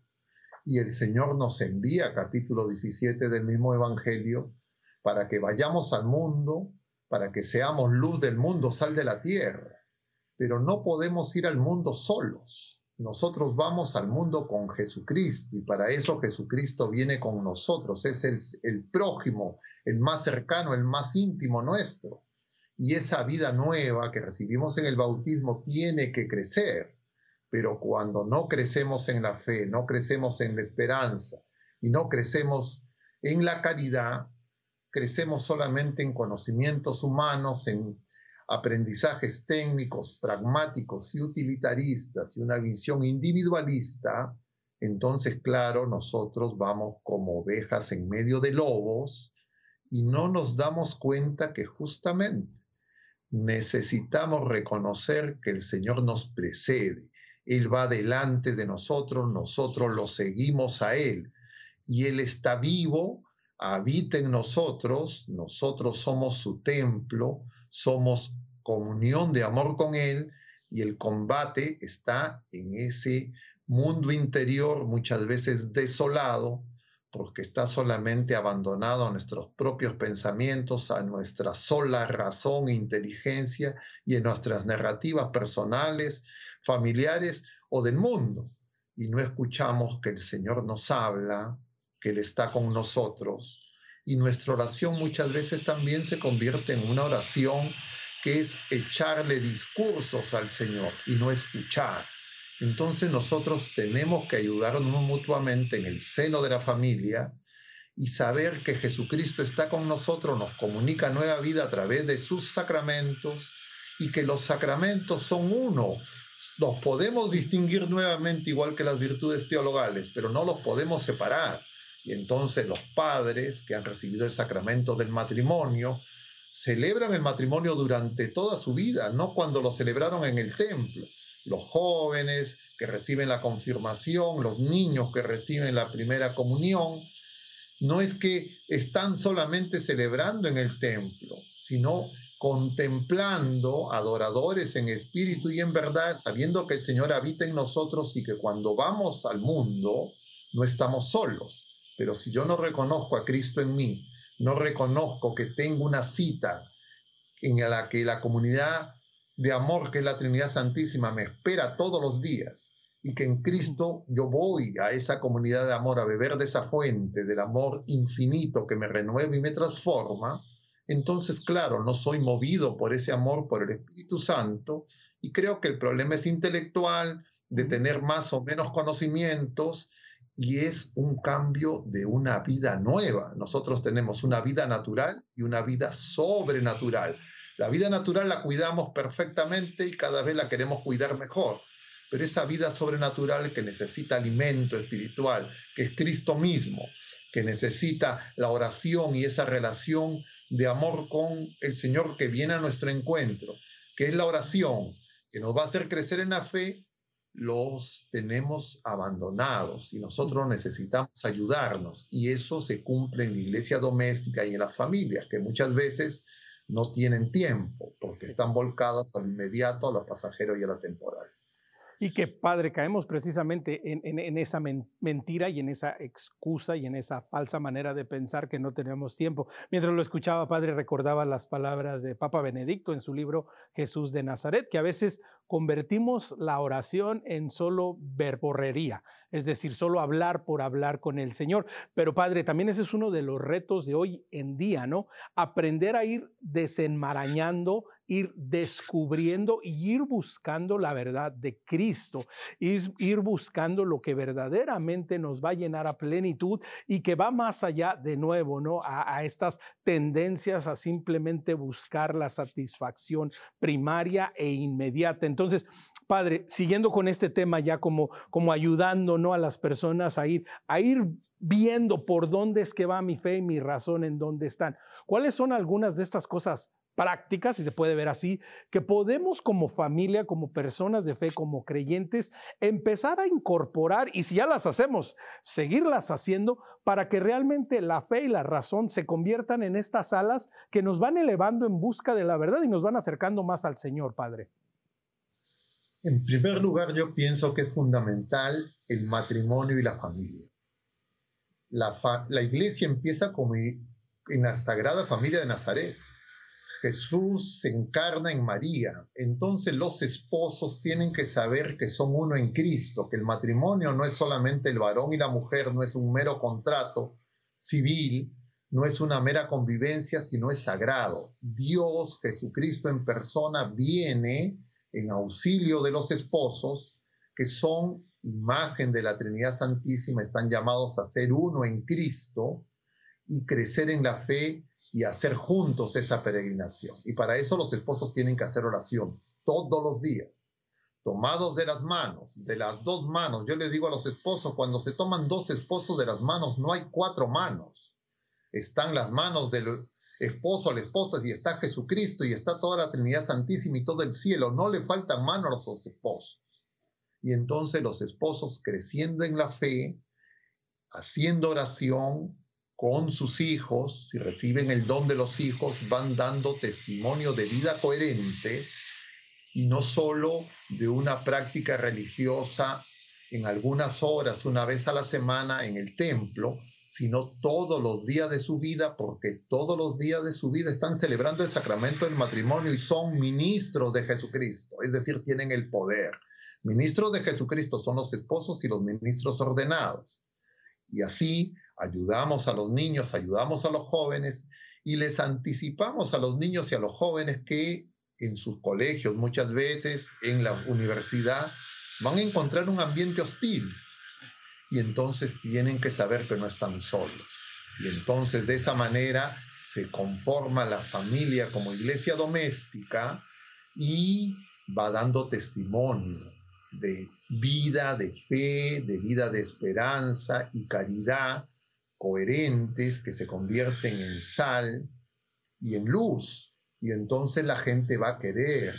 Y el Señor nos envía, capítulo 17 del mismo Evangelio, para que vayamos al mundo, para que seamos luz del mundo, sal de la tierra. Pero no podemos ir al mundo solos. Nosotros vamos al mundo con Jesucristo y para eso Jesucristo viene con nosotros. Es el, el prójimo, el más cercano, el más íntimo nuestro. Y esa vida nueva que recibimos en el bautismo tiene que crecer. Pero cuando no crecemos en la fe, no crecemos en la esperanza y no crecemos en la caridad, crecemos solamente en conocimientos humanos, en aprendizajes técnicos, pragmáticos y utilitaristas y una visión individualista, entonces, claro, nosotros vamos como ovejas en medio de lobos y no nos damos cuenta que justamente necesitamos reconocer que el Señor nos precede Él va delante de nosotros, nosotros lo seguimos a Él. Y Él está vivo, habita en nosotros, nosotros somos su templo, somos comunión de amor con Él y el combate está en ese mundo interior muchas veces desolado porque está solamente abandonado a nuestros propios pensamientos, a nuestra sola razón e inteligencia y en nuestras narrativas personales, familiares o del mundo. Y no escuchamos que el Señor nos habla, que Él está con nosotros. Y nuestra oración muchas veces también se convierte en una oración que es echarle discursos al Señor y no escuchar. Entonces nosotros tenemos que ayudarnos mutuamente en el seno de la familia y saber que Jesucristo está con nosotros, nos comunica nueva vida a través de sus sacramentos y que los sacramentos son uno. Los podemos distinguir nuevamente igual que las virtudes teologales, pero no los podemos separar. Y entonces los padres que han recibido el sacramento del matrimonio celebran el matrimonio durante toda su vida, no cuando lo celebraron en el templo los jóvenes que reciben la confirmación, los niños que reciben la primera comunión, no es que están solamente celebrando en el templo, sino contemplando adoradores en espíritu y en verdad, sabiendo que el Señor habita en nosotros y que cuando vamos al mundo no estamos solos. Pero si yo no reconozco a Cristo en mí, no reconozco que tengo una cita en la que la comunidad de amor que es la Trinidad Santísima me espera todos los días y que en Cristo yo voy a esa comunidad de amor a beber de esa fuente del amor infinito que me renueva y me transforma, entonces claro, no soy movido por ese amor, por el Espíritu Santo y creo que el problema es intelectual, de tener más o menos conocimientos y es un cambio de una vida nueva. Nosotros tenemos una vida natural y una vida sobrenatural. La vida natural la cuidamos perfectamente y cada vez la queremos cuidar mejor. Pero esa vida sobrenatural que necesita alimento espiritual, que es Cristo mismo, que necesita la oración y esa relación de amor con el Señor que viene a nuestro encuentro, que es la oración, que nos va a hacer crecer en la fe, los tenemos abandonados y nosotros necesitamos ayudarnos. Y eso se cumple en la iglesia doméstica y en las familias, que muchas veces no tienen tiempo porque están volcadas al inmediato, a lo pasajero y a lo temporal. Y que, Padre, caemos precisamente en, esa mentira y en esa excusa y en esa falsa manera de pensar que no tenemos tiempo. Mientras lo escuchaba, Padre, recordaba las palabras de Papa Benedicto en su libro Jesús de Nazaret, que a veces convertimos la oración en solo verborrería, es decir, solo hablar por hablar con el Señor. Pero Padre, también ese es uno de los retos de hoy en día, ¿no? Aprender a ir desenmarañando ir descubriendo y ir buscando la verdad de Cristo, ir, buscando lo que verdaderamente nos va a llenar a plenitud y que va más allá de nuevo, ¿no? A, a estas tendencias a simplemente buscar la satisfacción primaria e inmediata. Entonces, Padre, siguiendo con este tema ya como, como ayudando ¿no? a las personas a ir, a ir viendo por dónde es que va mi fe y mi razón en dónde están. ¿Cuáles son algunas de estas cosas prácticas, si se puede ver así, que podemos como familia, como personas de fe, como creyentes, empezar a incorporar y si ya las hacemos, seguirlas haciendo para que realmente la fe y la razón se conviertan en estas alas que nos van elevando en busca de la verdad y nos van acercando más al Señor, Padre. En primer lugar, yo pienso que es fundamental el matrimonio y la familia. La, la iglesia empieza como en la Sagrada Familia de Nazaret Jesús se encarna en María. Entonces los esposos tienen que saber que son uno en Cristo, que el matrimonio no es solamente el varón y la mujer, no es un mero contrato civil, no es una mera convivencia, sino es sagrado. Dios, Jesucristo en persona, viene en auxilio de los esposos, que son imagen de la Trinidad Santísima, están llamados a ser uno en Cristo y crecer en la fe y hacer juntos esa peregrinación. Y para eso los esposos tienen que hacer oración todos los días, tomados de las manos, de las dos manos. Yo les digo a los esposos, cuando se toman dos esposos de las manos, no hay cuatro manos. Están las manos del esposo, la esposa, y está Jesucristo, y está toda la Trinidad Santísima y todo el cielo. No le faltan manos a los esposos. Y entonces los esposos creciendo en la fe, haciendo oración con sus hijos, si reciben el don de los hijos, van dando testimonio de vida coherente y no solo de una práctica religiosa en algunas horas, una vez a la semana en el templo, sino todos los días de su vida, porque todos los días de su vida están celebrando el sacramento del matrimonio y son ministros de Jesucristo, es decir, tienen el poder. Ministros de Jesucristo son los esposos y los ministros ordenados. Y así ayudamos a los niños, ayudamos a los jóvenes y les anticipamos a los niños y a los jóvenes que en sus colegios, muchas veces en la universidad, van a encontrar un ambiente hostil. Y entonces tienen que saber que no están solos. Y entonces de esa manera se conforma la familia como iglesia doméstica y va dando testimonio de vida, de fe, de vida de esperanza y caridad coherentes que se convierten en sal y en luz. Y entonces la gente va a querer.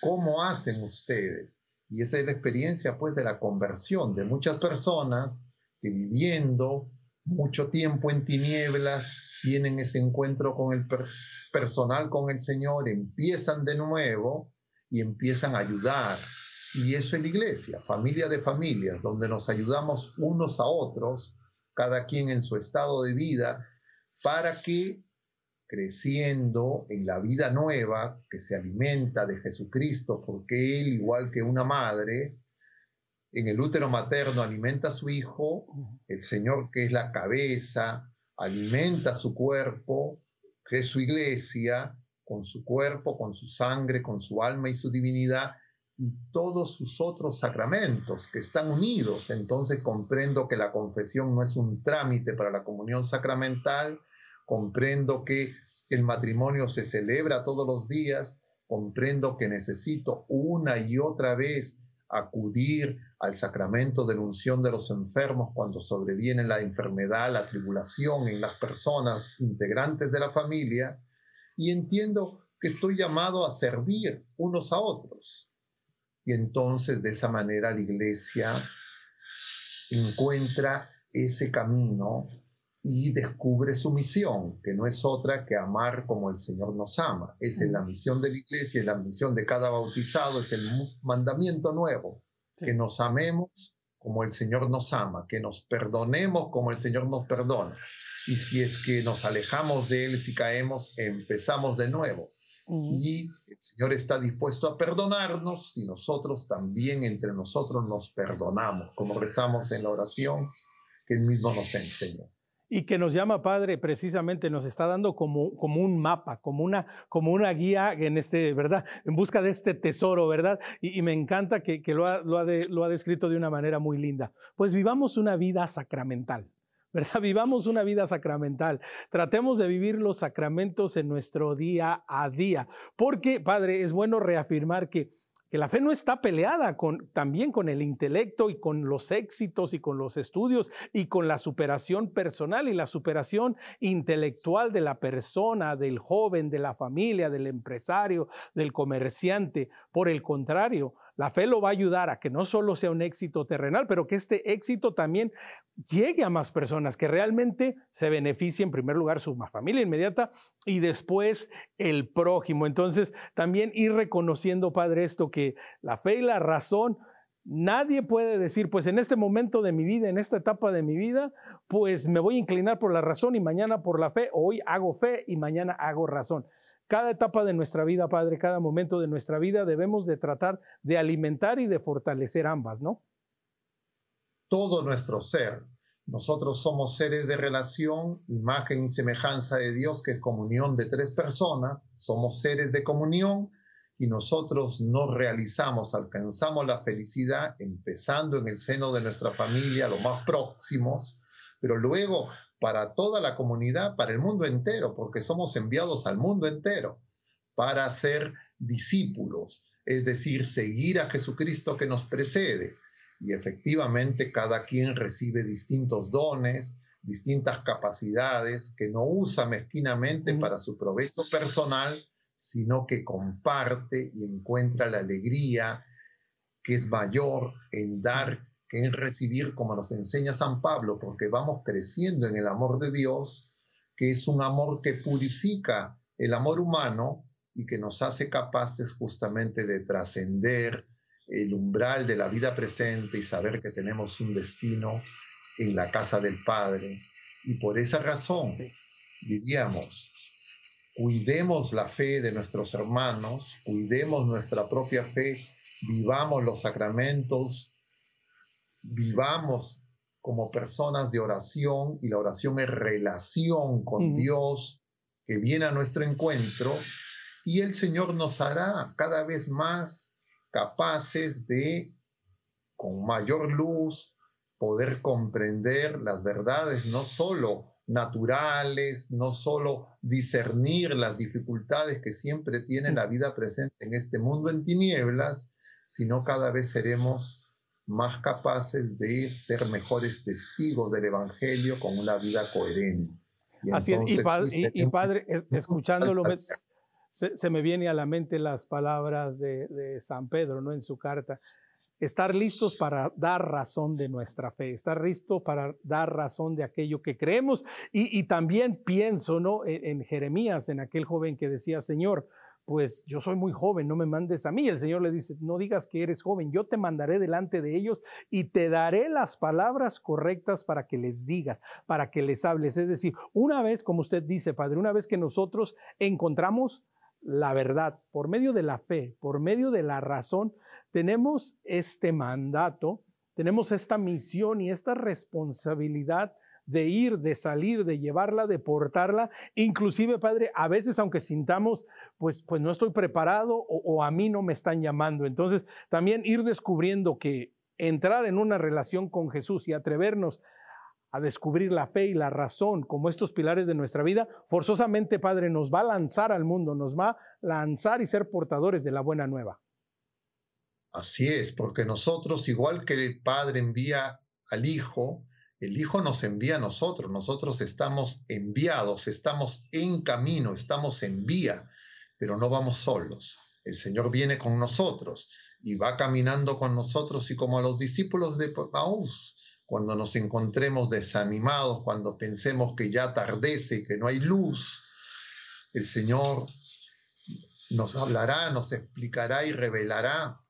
¿Cómo hacen ustedes? Y esa es la experiencia pues de la conversión de muchas personas que viviendo mucho tiempo en tinieblas tienen ese encuentro con el personal, con el Señor, empiezan de nuevo y empiezan a ayudar. Y eso es la iglesia, familia de familias, donde nos ayudamos unos a otros, cada quien en su estado de vida, para que creciendo en la vida nueva que se alimenta de Jesucristo, porque Él, igual que una madre, en el útero materno alimenta a su hijo, el Señor que es la cabeza, alimenta su cuerpo, que es su iglesia, con su cuerpo, con su sangre, con su alma y su divinidad, y todos sus otros sacramentos que están unidos. Entonces comprendo que la confesión no es un trámite para la comunión sacramental, comprendo que el matrimonio se celebra todos los días, comprendo que necesito una y otra vez acudir al sacramento de la unción de los enfermos cuando sobreviene la enfermedad, la tribulación en las personas integrantes de la familia, y entiendo que estoy llamado a servir unos a otros. Y entonces de esa manera la iglesia encuentra ese camino y descubre su misión, que no es otra que amar como el Señor nos ama. Esa es la misión de la iglesia, es la misión de cada bautizado, es el mandamiento nuevo, que nos amemos como el Señor nos ama, que nos perdonemos como el Señor nos perdona. Y si es que nos alejamos de Él, si caemos, empezamos de nuevo. Y el Señor está dispuesto a perdonarnos si nosotros también entre nosotros nos perdonamos, como rezamos en la oración que Él mismo nos enseñó y que nos llama Padre precisamente nos está dando como, como un mapa, como una, como una guía en este, ¿verdad? En busca de este tesoro, ¿verdad? Y, me encanta que, lo, ha, lo, ha lo ha descrito de una manera muy linda. Pues vivamos una vida sacramental. Vivamos una vida sacramental. Tratemos de vivir los sacramentos en nuestro día a día. Porque, Padre, es bueno reafirmar que que la fe no está peleada con, también con el intelecto y con los éxitos y con los estudios y con la superación personal y la superación intelectual de la persona, del joven, de la familia, del empresario, del comerciante. Por el contrario, la fe lo va a ayudar a que no solo sea un éxito terrenal, pero que este éxito también llegue a más personas, que realmente se beneficie en primer lugar su familia inmediata y después el prójimo. Entonces, también ir reconociendo, Padre, esto que la fe y la razón Nadie puede decir, pues en este momento de mi vida, en esta etapa de mi vida, pues me voy a inclinar por la razón y mañana por la fe, hoy hago fe y mañana hago razón. Cada etapa de nuestra vida, Padre, cada momento de nuestra vida debemos de tratar de alimentar y de fortalecer ambas, ¿no? Todo nuestro ser. Nosotros somos seres de relación, imagen y semejanza de Dios, que es comunión de tres personas. Somos seres de comunión y nosotros nos realizamos, alcanzamos la felicidad empezando en el seno de nuestra familia, los más próximos, pero luego para toda la comunidad, para el mundo entero, porque somos enviados al mundo entero para ser discípulos, es decir, seguir a Jesucristo que nos precede. Y efectivamente cada quien recibe distintos dones, distintas capacidades que no usa mezquinamente para su provecho personal, sino que comparte y encuentra la alegría que es mayor en dar que en recibir, como nos enseña San Pablo, porque vamos creciendo en el amor de Dios, que es un amor que purifica el amor humano y que nos hace capaces justamente de trascender el umbral de la vida presente y saber que tenemos un destino en la casa del Padre. Y por esa razón, diríamos, cuidemos la fe de nuestros hermanos, cuidemos nuestra propia fe, vivamos los sacramentos, vivamos como personas de oración y la oración es relación con Dios que viene a nuestro encuentro y el Señor nos hará cada vez más capaces de, con mayor luz, poder comprender las verdades no solo naturales, no solo discernir las dificultades que siempre tiene la vida presente en este mundo en tinieblas, sino cada vez seremos más capaces de ser mejores testigos del Evangelio con una vida coherente. Y Así es, y, padre, escuchándolo, se, se, me viene a la mente las palabras de, de San Pedro, ¿no? En su carta, estar listos para dar razón de nuestra fe, estar listos para dar razón de aquello que creemos. Y, también pienso ¿no? En, Jeremías, en aquel joven que decía, Señor, pues yo soy muy joven, no me mandes a mí. El Señor le dice, no digas que eres joven, yo te mandaré delante de ellos y te daré las palabras correctas para que les digas, para que les hables. Es decir, una vez, como usted dice, Padre, una vez que nosotros encontramos la verdad por medio de la fe, por medio de la razón, tenemos este mandato, tenemos esta misión y esta responsabilidad de ir, de salir, de llevarla, de portarla. Inclusive, Padre, a veces aunque sintamos, pues, pues no estoy preparado o, o a mí no me están llamando. Entonces, también ir descubriendo que entrar en una relación con Jesús y atrevernos a descubrir la fe y la razón como estos pilares de nuestra vida, forzosamente, Padre, nos va a lanzar al mundo, nos va a lanzar y ser portadores de la buena nueva. Así es, porque nosotros, igual que el Padre envía al Hijo, el Hijo nos envía a nosotros, nosotros estamos enviados, estamos en camino, estamos en vía, pero no vamos solos. El Señor viene con nosotros y va caminando con nosotros y como a los discípulos de Paús, cuando nos encontremos desanimados, cuando pensemos que ya atardece, que no hay luz, el Señor nos hablará, nos explicará y revelará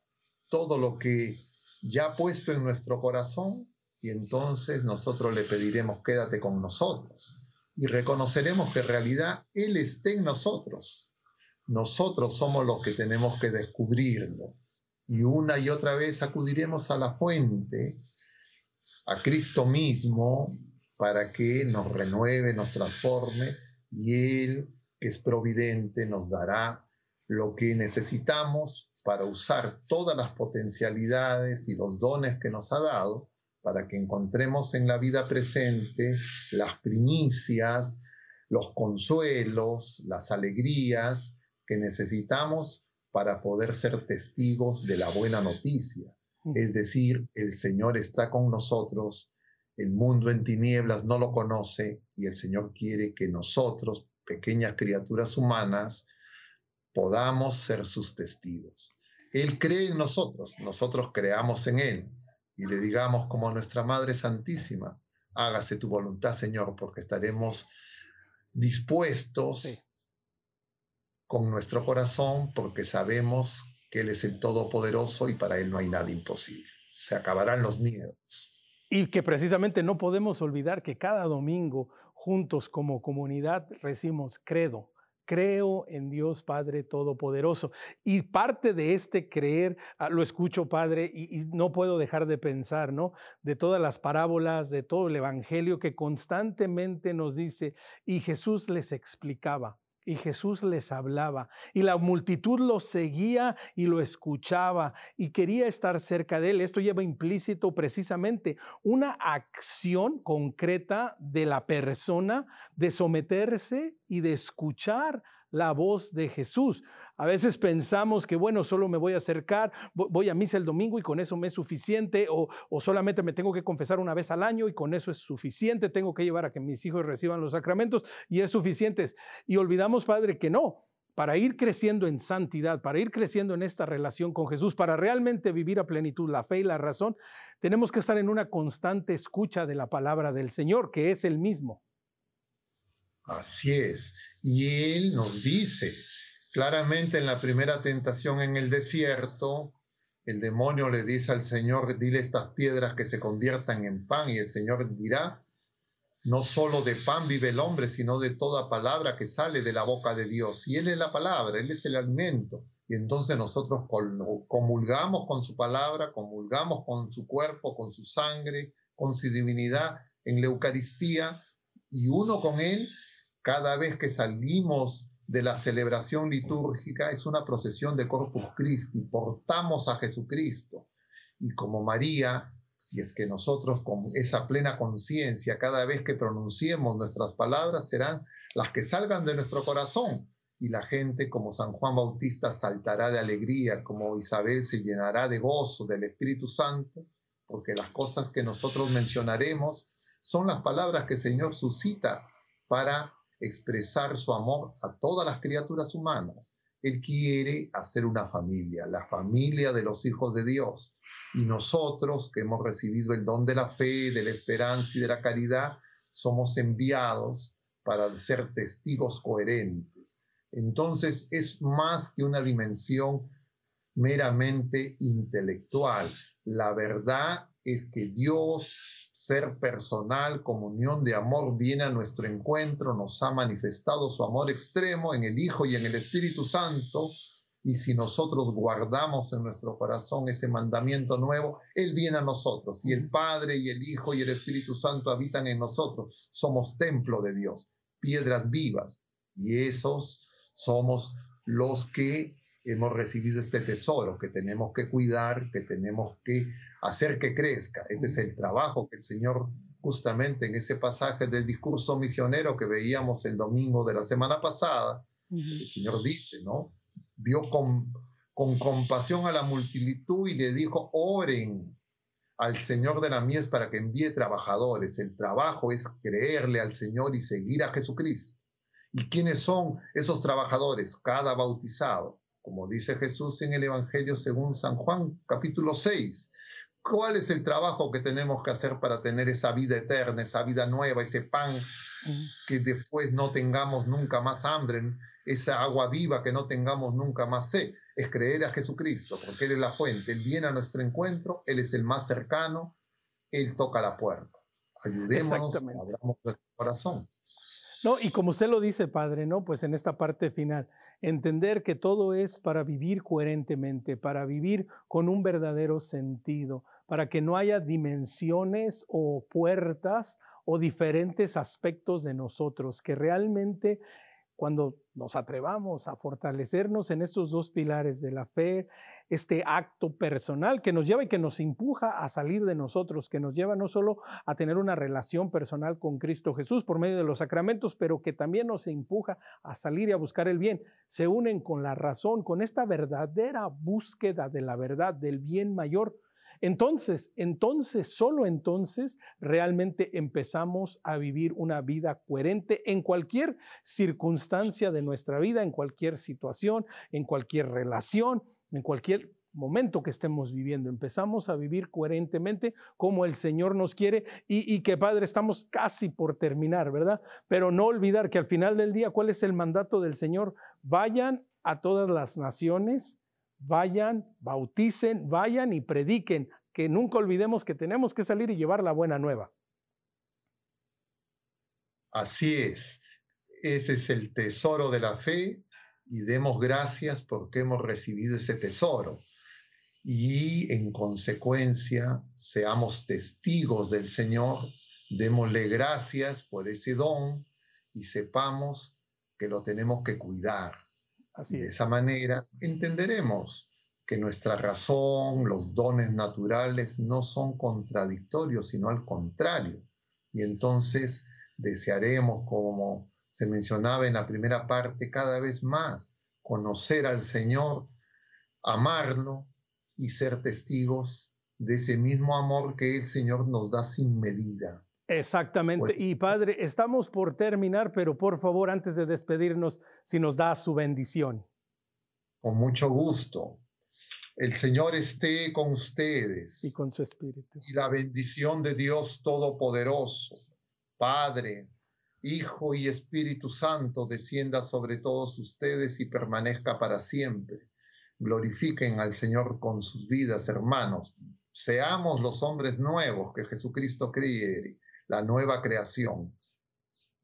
todo lo que ya ha puesto en nuestro corazón y entonces nosotros le pediremos quédate con nosotros y reconoceremos que en realidad Él está en nosotros. Nosotros somos los que tenemos que descubrirlo y una y otra vez acudiremos a la fuente, a Cristo mismo, para que nos renueve, nos transforme y Él, que es providente, nos dará lo que necesitamos para usar todas las potencialidades y los dones que nos ha dado para que encontremos en la vida presente las primicias, los consuelos, las alegrías que necesitamos para poder ser testigos de la buena noticia. Es decir, el Señor está con nosotros, el mundo en tinieblas no lo conoce y el Señor quiere que nosotros, pequeñas criaturas humanas, podamos ser sus testigos. Él cree en nosotros, nosotros creamos en Él y le digamos como nuestra Madre Santísima, hágase tu voluntad, Señor, porque estaremos dispuestos con nuestro corazón porque sabemos que Él es el Todopoderoso y para Él no hay nada imposible. Se acabarán los miedos. Y que precisamente no podemos olvidar que cada domingo juntos como comunidad recibimos credo, creo en Dios Padre Todopoderoso. Y parte de este creer, ah, lo escucho Padre, y, no puedo dejar de pensar, ¿no? De todas las parábolas, de todo el Evangelio que constantemente nos dice, y Jesús les explicaba y Jesús les hablaba y la multitud lo seguía y lo escuchaba y quería estar cerca de él. Esto lleva implícito precisamente una acción concreta de la persona de someterse y de escuchar la voz de Jesús. A veces pensamos que, bueno, solo me voy a acercar, voy a misa el domingo y con eso me es suficiente, o, solamente me tengo que confesar una vez al año y con eso es suficiente, tengo que llevar a que mis hijos reciban los sacramentos y es suficiente. Y olvidamos, Padre, que no. para ir creciendo en santidad, para ir creciendo en esta relación con Jesús, para realmente vivir a plenitud la fe y la razón, tenemos que estar en una constante escucha de la palabra del Señor, que es el mismo. Así es. Y Él nos dice claramente en la primera tentación en el desierto, el demonio le dice al Señor, dile estas piedras que se conviertan en pan, y el Señor dirá, no solo de pan vive el hombre, sino de toda palabra que sale de la boca de Dios. Y Él es la palabra, Él es el alimento. Y entonces nosotros comulgamos con su palabra, comulgamos con su cuerpo, con su sangre, con su divinidad en la Eucaristía, y uno con Él, cada vez que salimos de la celebración litúrgica, es una procesión de Corpus Christi, portamos a Jesucristo. Y como María, si es que nosotros con esa plena conciencia, cada vez que pronunciemos nuestras palabras, serán las que salgan de nuestro corazón. Y la gente, como San Juan Bautista, saltará de alegría, como Isabel se llenará de gozo del Espíritu Santo, porque las cosas que nosotros mencionaremos son las palabras que el Señor suscita para expresar su amor a todas las criaturas humanas. Él quiere hacer una familia, la familia de los hijos de Dios. Y nosotros que hemos recibido el don de la fe, de la esperanza y de la caridad, somos enviados para ser testigos coherentes. Entonces es más que una dimensión meramente intelectual. La verdad es que Dios ser personal, comunión de amor, viene a nuestro encuentro, nos ha manifestado su amor extremo en el Hijo y en el Espíritu Santo, y si nosotros guardamos en nuestro corazón ese mandamiento nuevo, Él viene a nosotros, y el Padre y el Hijo y el Espíritu Santo habitan en nosotros, somos templo de Dios, piedras vivas, y esos somos los que hemos recibido este tesoro que tenemos que cuidar, que tenemos que hacer que crezca. Ese es el trabajo que el Señor justamente en ese pasaje del discurso misionero que veíamos el domingo de la semana pasada, el Señor dice, ¿no? Vio con, con compasión a la multitud y le dijo, oren al Señor de la mies para que envíe trabajadores. El trabajo es creerle al Señor y seguir a Jesucristo. ¿Y quiénes son esos trabajadores? Cada bautizado. Como dice Jesús en el Evangelio según San Juan, capítulo 6, ¿Cuál es el trabajo que tenemos que hacer para tener esa vida eterna, esa vida nueva, ese pan que después no tengamos nunca más hambre, esa agua viva que no tengamos nunca más sed? Es creer a Jesucristo, porque Él es la fuente, Él viene a nuestro encuentro, Él es el más cercano, Él toca la puerta. Ayudémonos, abramos nuestro corazón. No, y como usted lo dice, Padre, ¿no? Pues en esta parte final, entender que todo es para vivir coherentemente, para vivir con un verdadero sentido, para que no haya dimensiones o puertas o diferentes aspectos de nosotros, que realmente cuando nos atrevamos a fortalecernos en estos dos pilares de la fe, este acto personal que nos lleva y que nos empuja a salir de nosotros, que nos lleva no solo a tener una relación personal con Cristo Jesús por medio de los sacramentos, pero que también nos empuja a salir y a buscar el bien, se unen con la razón, con esta verdadera búsqueda de la verdad, del bien mayor entonces, entonces, solo entonces realmente empezamos a vivir una vida coherente en cualquier circunstancia de nuestra vida, en cualquier situación, en cualquier relación, en cualquier momento que estemos viviendo. Empezamos a vivir coherentemente como el Señor nos quiere y, y, que Padre, estamos casi por terminar, ¿verdad? Pero no olvidar que al final del día, ¿cuál es el mandato del Señor? Vayan a todas las naciones vayan, bauticen, vayan y prediquen, que nunca olvidemos que tenemos que salir y llevar la buena nueva. Así es, ese es el tesoro de la fe y demos gracias porque hemos recibido ese tesoro. Y en consecuencia, seamos testigos del Señor, démosle gracias por ese don y sepamos que lo tenemos que cuidar de esa manera entenderemos que nuestra razón, los dones naturales no son contradictorios, sino al contrario. Y entonces desearemos, como se mencionaba en la primera parte, cada vez más conocer al Señor, amarlo y ser testigos de ese mismo amor que el Señor nos da sin medida. Exactamente. Pues y Padre, estamos por terminar, pero por favor, antes de despedirnos, si nos da su bendición. Con mucho gusto. El Señor esté con ustedes. Y con su espíritu. Y la bendición de Dios Todopoderoso, Padre, Hijo y Espíritu Santo, descienda sobre todos ustedes y permanezca para siempre. Glorifiquen al Señor con sus vidas, hermanos. Seamos los hombres nuevos que Jesucristo quiere, la nueva creación.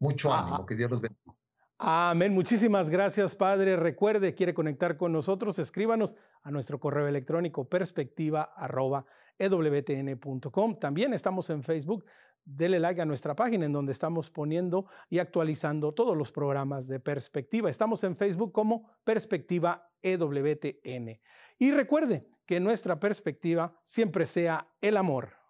Mucho ánimo, que Dios los bendiga. Amén. Muchísimas gracias, Padre. Recuerde, quiere conectar con nosotros, escríbanos a nuestro correo electrónico perspectiva.ewtn.com. También estamos en Facebook. Dele like a nuestra página en donde estamos poniendo y actualizando todos los programas de perspectiva. Estamos en Facebook como Perspectiva EWTN. Y recuerde que nuestra perspectiva siempre sea el amor.